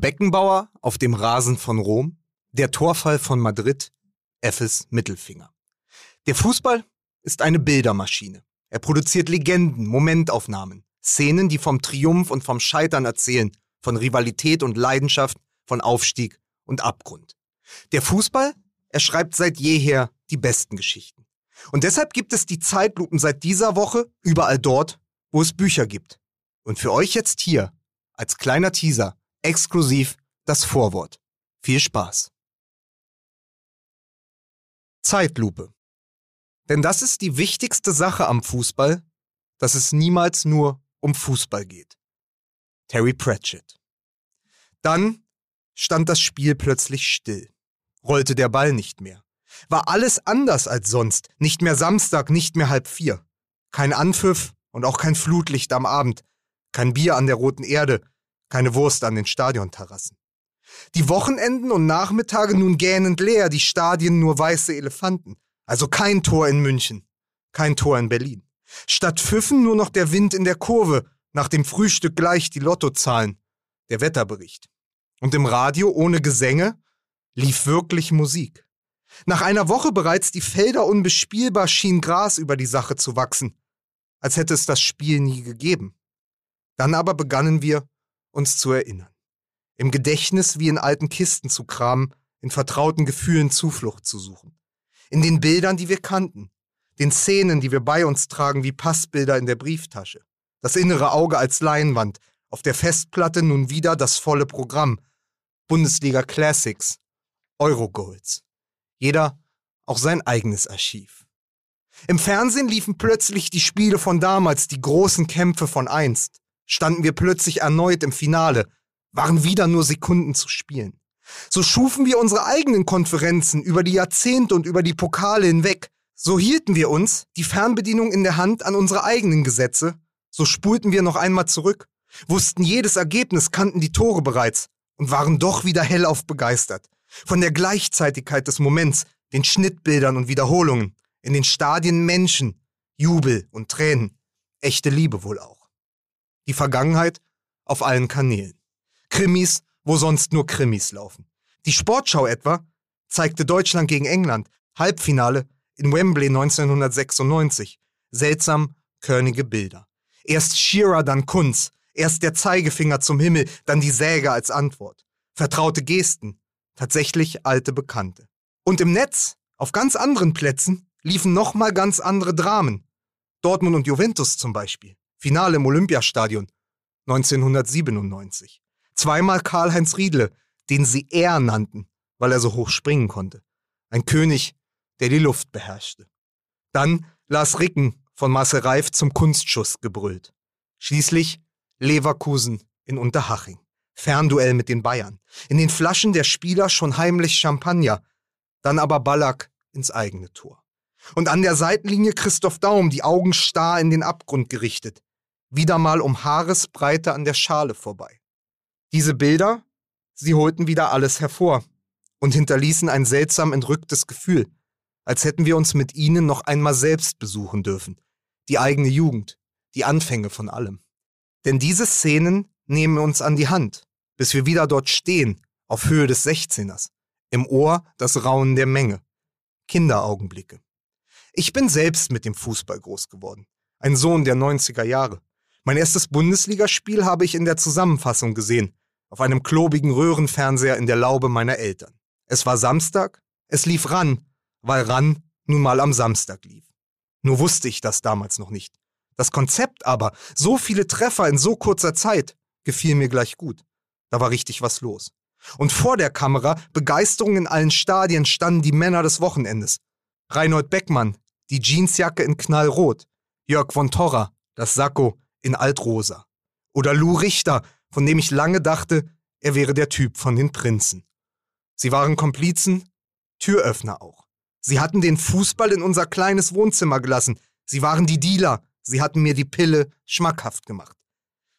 Beckenbauer auf dem Rasen von Rom, der Torfall von Madrid, Effes Mittelfinger. Der Fußball ist eine Bildermaschine. Er produziert Legenden, Momentaufnahmen, Szenen, die vom Triumph und vom Scheitern erzählen, von Rivalität und Leidenschaft, von Aufstieg und Abgrund. Der Fußball, er schreibt seit jeher die besten Geschichten. Und deshalb gibt es die Zeitlupen seit dieser Woche überall dort, wo es Bücher gibt. Und für euch jetzt hier, als kleiner Teaser, exklusiv das Vorwort. Viel Spaß. Zeitlupe. Denn das ist die wichtigste Sache am Fußball, dass es niemals nur um Fußball geht. Terry Pratchett. Dann stand das Spiel plötzlich still, rollte der Ball nicht mehr. War alles anders als sonst, nicht mehr Samstag, nicht mehr halb vier. Kein Anpfiff und auch kein Flutlicht am Abend, kein Bier an der roten Erde, keine Wurst an den Stadionterrassen. Die Wochenenden und Nachmittage nun gähnend leer, die Stadien nur weiße Elefanten. Also kein Tor in München, kein Tor in Berlin. Statt Pfiffen nur noch der Wind in der Kurve, nach dem Frühstück gleich die Lottozahlen, der Wetterbericht. Und im Radio ohne Gesänge lief wirklich Musik. Nach einer Woche bereits die Felder unbespielbar schien Gras über die Sache zu wachsen, als hätte es das Spiel nie gegeben. Dann aber begannen wir, uns zu erinnern. Im Gedächtnis wie in alten Kisten zu kramen, in vertrauten Gefühlen Zuflucht zu suchen. In den Bildern, die wir kannten, den Szenen, die wir bei uns tragen wie Passbilder in der Brieftasche. Das innere Auge als Leinwand, auf der Festplatte nun wieder das volle Programm. Bundesliga Classics, Eurogoals. Jeder auch sein eigenes Archiv. Im Fernsehen liefen plötzlich die Spiele von damals, die großen Kämpfe von einst. Standen wir plötzlich erneut im Finale, waren wieder nur Sekunden zu spielen. So schufen wir unsere eigenen Konferenzen über die Jahrzehnte und über die Pokale hinweg. So hielten wir uns, die Fernbedienung in der Hand, an unsere eigenen Gesetze. So spulten wir noch einmal zurück, wussten jedes Ergebnis, kannten die Tore bereits und waren doch wieder hellauf begeistert. Von der Gleichzeitigkeit des Moments, den Schnittbildern und Wiederholungen, in den Stadien Menschen, Jubel und Tränen, echte Liebe wohl auch. Die Vergangenheit auf allen Kanälen. Krimis, wo sonst nur Krimis laufen. Die Sportschau etwa zeigte Deutschland gegen England, Halbfinale in Wembley 1996. Seltsam körnige Bilder. Erst Shearer, dann Kunz, erst der Zeigefinger zum Himmel, dann die Säge als Antwort. Vertraute Gesten, tatsächlich alte Bekannte. Und im Netz, auf ganz anderen Plätzen, liefen nochmal ganz andere Dramen. Dortmund und Juventus zum Beispiel. Finale im Olympiastadion 1997. Zweimal Karl-Heinz Riedle, den sie er nannten, weil er so hoch springen konnte. Ein König, der die Luft beherrschte. Dann Lars Ricken von Marcel Reif zum Kunstschuss gebrüllt. Schließlich Leverkusen in Unterhaching. Fernduell mit den Bayern. In den Flaschen der Spieler schon heimlich Champagner, dann aber Ballack ins eigene Tor. Und an der Seitenlinie Christoph Daum, die Augen starr in den Abgrund gerichtet, wieder mal um Haaresbreite an der Schale vorbei. Diese Bilder, sie holten wieder alles hervor und hinterließen ein seltsam entrücktes Gefühl, als hätten wir uns mit ihnen noch einmal selbst besuchen dürfen, die eigene Jugend, die Anfänge von allem. Denn diese Szenen nehmen uns an die Hand, bis wir wieder dort stehen, auf Höhe des Sechzehners. Im Ohr das Raunen der Menge. Kinderaugenblicke. Ich bin selbst mit dem Fußball groß geworden. Ein Sohn der 90er Jahre. Mein erstes Bundesligaspiel habe ich in der Zusammenfassung gesehen, auf einem klobigen Röhrenfernseher in der Laube meiner Eltern. Es war Samstag, es lief ran, weil ran nun mal am Samstag lief. Nur wusste ich das damals noch nicht. Das Konzept aber, so viele Treffer in so kurzer Zeit, gefiel mir gleich gut. Da war richtig was los. Und vor der Kamera, Begeisterung in allen Stadien, standen die Männer des Wochenendes. Reinhold Beckmann, die Jeansjacke in Knallrot. Jörg von Torra, das Sakko in Altrosa. Oder Lou Richter, von dem ich lange dachte, er wäre der Typ von den Prinzen. Sie waren Komplizen, Türöffner auch. Sie hatten den Fußball in unser kleines Wohnzimmer gelassen. Sie waren die Dealer. Sie hatten mir die Pille schmackhaft gemacht.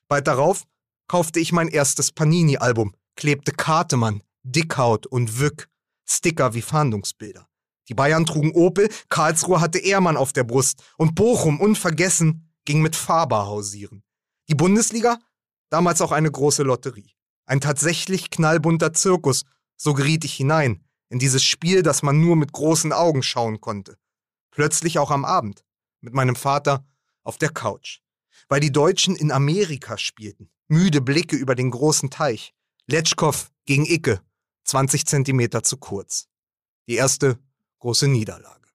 Bald darauf kaufte ich mein erstes Panini-Album, klebte Kartemann, Dickhaut und Wück, Sticker wie Fahndungsbilder. Die Bayern trugen Opel, Karlsruhe hatte Ehrmann auf der Brust und Bochum, unvergessen, ging mit Faber hausieren. Die Bundesliga? Damals auch eine große Lotterie. Ein tatsächlich knallbunter Zirkus, so geriet ich hinein, in dieses Spiel, das man nur mit großen Augen schauen konnte. Plötzlich auch am Abend, mit meinem Vater auf der Couch. Weil die Deutschen in Amerika spielten. Müde Blicke über den großen Teich. Letschkow gegen Icke, 20 Zentimeter zu kurz. Die erste große Niederlage.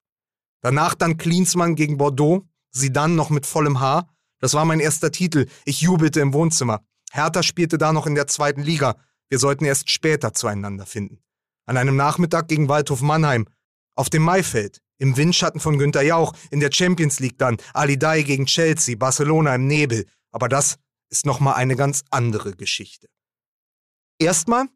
Danach dann Klinsmann gegen Bordeaux, sie dann noch mit vollem Haar. Das war mein erster Titel. Ich jubelte im Wohnzimmer. Hertha spielte da noch in der zweiten Liga. Wir sollten erst später zueinander finden. An einem Nachmittag gegen Waldhof Mannheim. Auf dem Maifeld. Im Windschatten von Günter Jauch. In der Champions League dann. Ali Dai gegen Chelsea. Barcelona im Nebel. Aber das ist nochmal eine ganz andere Geschichte. Erstmal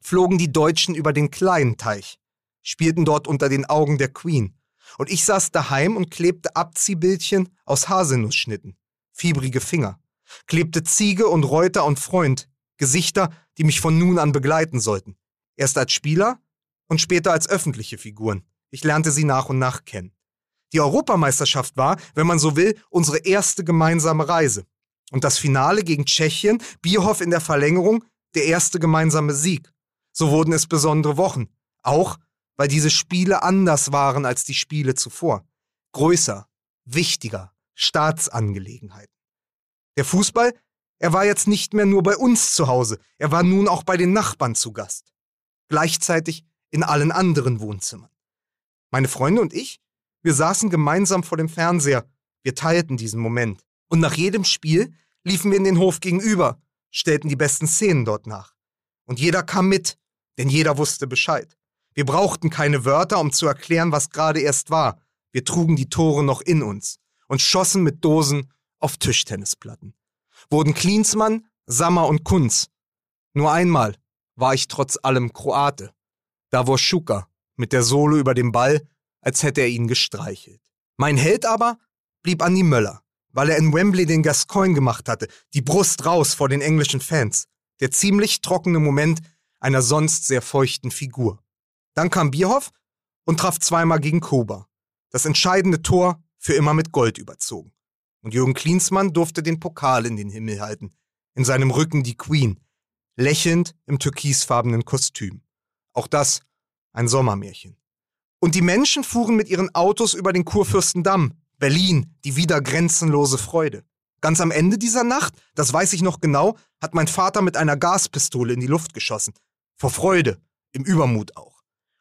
flogen die Deutschen über den kleinen Teich, spielten dort unter den Augen der Queen. Und ich saß daheim und klebte Abziehbildchen aus Haselnussschnitten. Fiebrige Finger. Klebte Ziege und Reuter und Freund. Gesichter, die mich von nun an begleiten sollten. Erst als Spieler und später als öffentliche Figuren. Ich lernte sie nach und nach kennen. Die Europameisterschaft war, wenn man so will, unsere erste gemeinsame Reise. Und das Finale gegen Tschechien, Bierhoff in der Verlängerung, der erste gemeinsame Sieg. So wurden es besondere Wochen. Auch, weil diese Spiele anders waren als die Spiele zuvor. Größer, wichtiger, Staatsangelegenheiten. Der Fußball, er war jetzt nicht mehr nur bei uns zu Hause, er war nun auch bei den Nachbarn zu Gast. Gleichzeitig in allen anderen Wohnzimmern. Meine Freunde und ich, wir saßen gemeinsam vor dem Fernseher, wir teilten diesen Moment. Und nach jedem Spiel liefen wir in den Hof gegenüber, stellten die besten Szenen dort nach. Und jeder kam mit, denn jeder wusste Bescheid. Wir brauchten keine Wörter, um zu erklären, was gerade erst war. Wir trugen die Tore noch in uns und schossen mit Dosen auf Tischtennisplatten. Wurden Klinsmann, Sammer und Kunz. Nur einmal war ich trotz allem Kroate. Davor Schuka mit der Sohle über dem Ball, als hätte er ihn gestreichelt. Mein Held aber blieb Andi Möller weil er in Wembley den Gascoigne gemacht hatte, die Brust raus vor den englischen Fans. Der ziemlich trockene Moment einer sonst sehr feuchten Figur. Dann kam Bierhoff und traf zweimal gegen Koba. Das entscheidende Tor für immer mit Gold überzogen. Und Jürgen Klinsmann durfte den Pokal in den Himmel halten. In seinem Rücken die Queen, lächelnd im türkisfarbenen Kostüm. Auch das ein Sommermärchen. Und die Menschen fuhren mit ihren Autos über den Kurfürstendamm, Berlin, die wieder grenzenlose Freude. Ganz am Ende dieser Nacht, das weiß ich noch genau, hat mein Vater mit einer Gaspistole in die Luft geschossen. Vor Freude, im Übermut auch.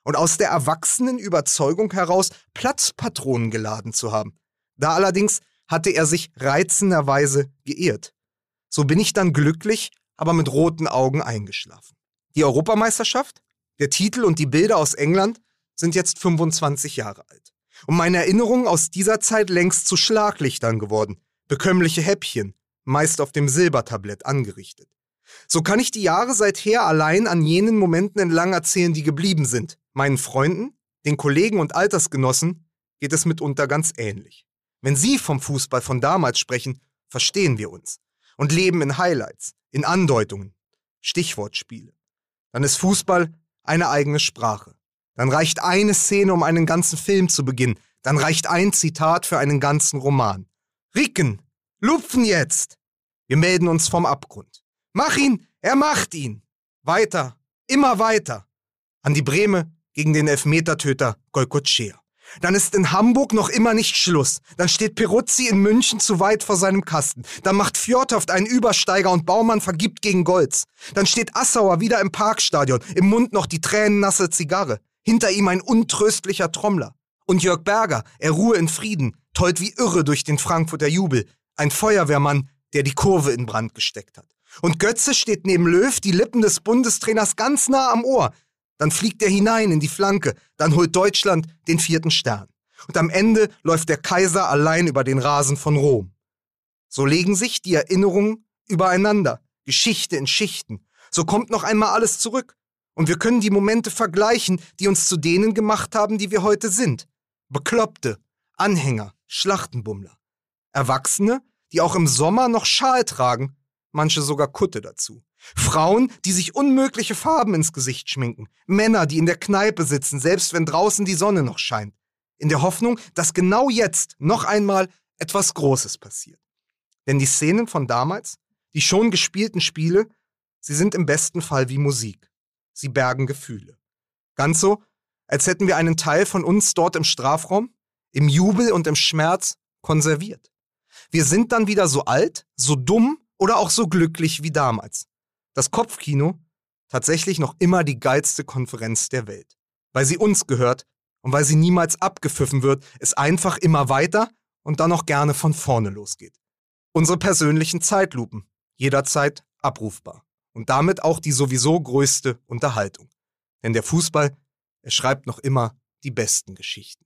Und aus der erwachsenen Überzeugung heraus, Platzpatronen geladen zu haben. Da allerdings hatte er sich reizenderweise geirrt. So bin ich dann glücklich, aber mit roten Augen eingeschlafen. Die Europameisterschaft, der Titel und die Bilder aus England sind jetzt 25 Jahre alt und meine Erinnerungen aus dieser Zeit längst zu Schlaglichtern geworden, bekömmliche Häppchen, meist auf dem Silbertablett angerichtet. So kann ich die Jahre seither allein an jenen Momenten entlang erzählen, die geblieben sind. Meinen Freunden, den Kollegen und Altersgenossen geht es mitunter ganz ähnlich. Wenn sie vom Fußball von damals sprechen, verstehen wir uns und leben in Highlights, in Andeutungen, Stichwortspiele. Dann ist Fußball eine eigene Sprache. Dann reicht eine Szene, um einen ganzen Film zu beginnen. Dann reicht ein Zitat für einen ganzen Roman. Ricken, lupfen jetzt! Wir melden uns vom Abgrund. Mach ihn, er macht ihn! Weiter, immer weiter! An die Breme gegen den Elfmetertöter Golkotschea. Dann ist in Hamburg noch immer nicht Schluss. Dann steht Peruzzi in München zu weit vor seinem Kasten. Dann macht Fjordhoft einen Übersteiger und Baumann vergibt gegen Golz. Dann steht Assauer wieder im Parkstadion, im Mund noch die tränennasse Zigarre hinter ihm ein untröstlicher Trommler. Und Jörg Berger, er ruhe in Frieden, tollt wie irre durch den Frankfurter Jubel, ein Feuerwehrmann, der die Kurve in Brand gesteckt hat. Und Götze steht neben Löw, die Lippen des Bundestrainers ganz nah am Ohr. Dann fliegt er hinein in die Flanke, dann holt Deutschland den vierten Stern. Und am Ende läuft der Kaiser allein über den Rasen von Rom. So legen sich die Erinnerungen übereinander, Geschichte in Schichten. So kommt noch einmal alles zurück. Und wir können die Momente vergleichen, die uns zu denen gemacht haben, die wir heute sind. Bekloppte, Anhänger, Schlachtenbummler. Erwachsene, die auch im Sommer noch Schal tragen, manche sogar Kutte dazu. Frauen, die sich unmögliche Farben ins Gesicht schminken. Männer, die in der Kneipe sitzen, selbst wenn draußen die Sonne noch scheint. In der Hoffnung, dass genau jetzt noch einmal etwas Großes passiert. Denn die Szenen von damals, die schon gespielten Spiele, Sie sind im besten Fall wie Musik. Sie bergen Gefühle. Ganz so, als hätten wir einen Teil von uns dort im Strafraum, im Jubel und im Schmerz konserviert. Wir sind dann wieder so alt, so dumm oder auch so glücklich wie damals. Das Kopfkino tatsächlich noch immer die geilste Konferenz der Welt. Weil sie uns gehört und weil sie niemals abgepfiffen wird, es einfach immer weiter und dann auch gerne von vorne losgeht. Unsere persönlichen Zeitlupen, jederzeit abrufbar. Und damit auch die sowieso größte Unterhaltung. Denn der Fußball, er schreibt noch immer die besten Geschichten.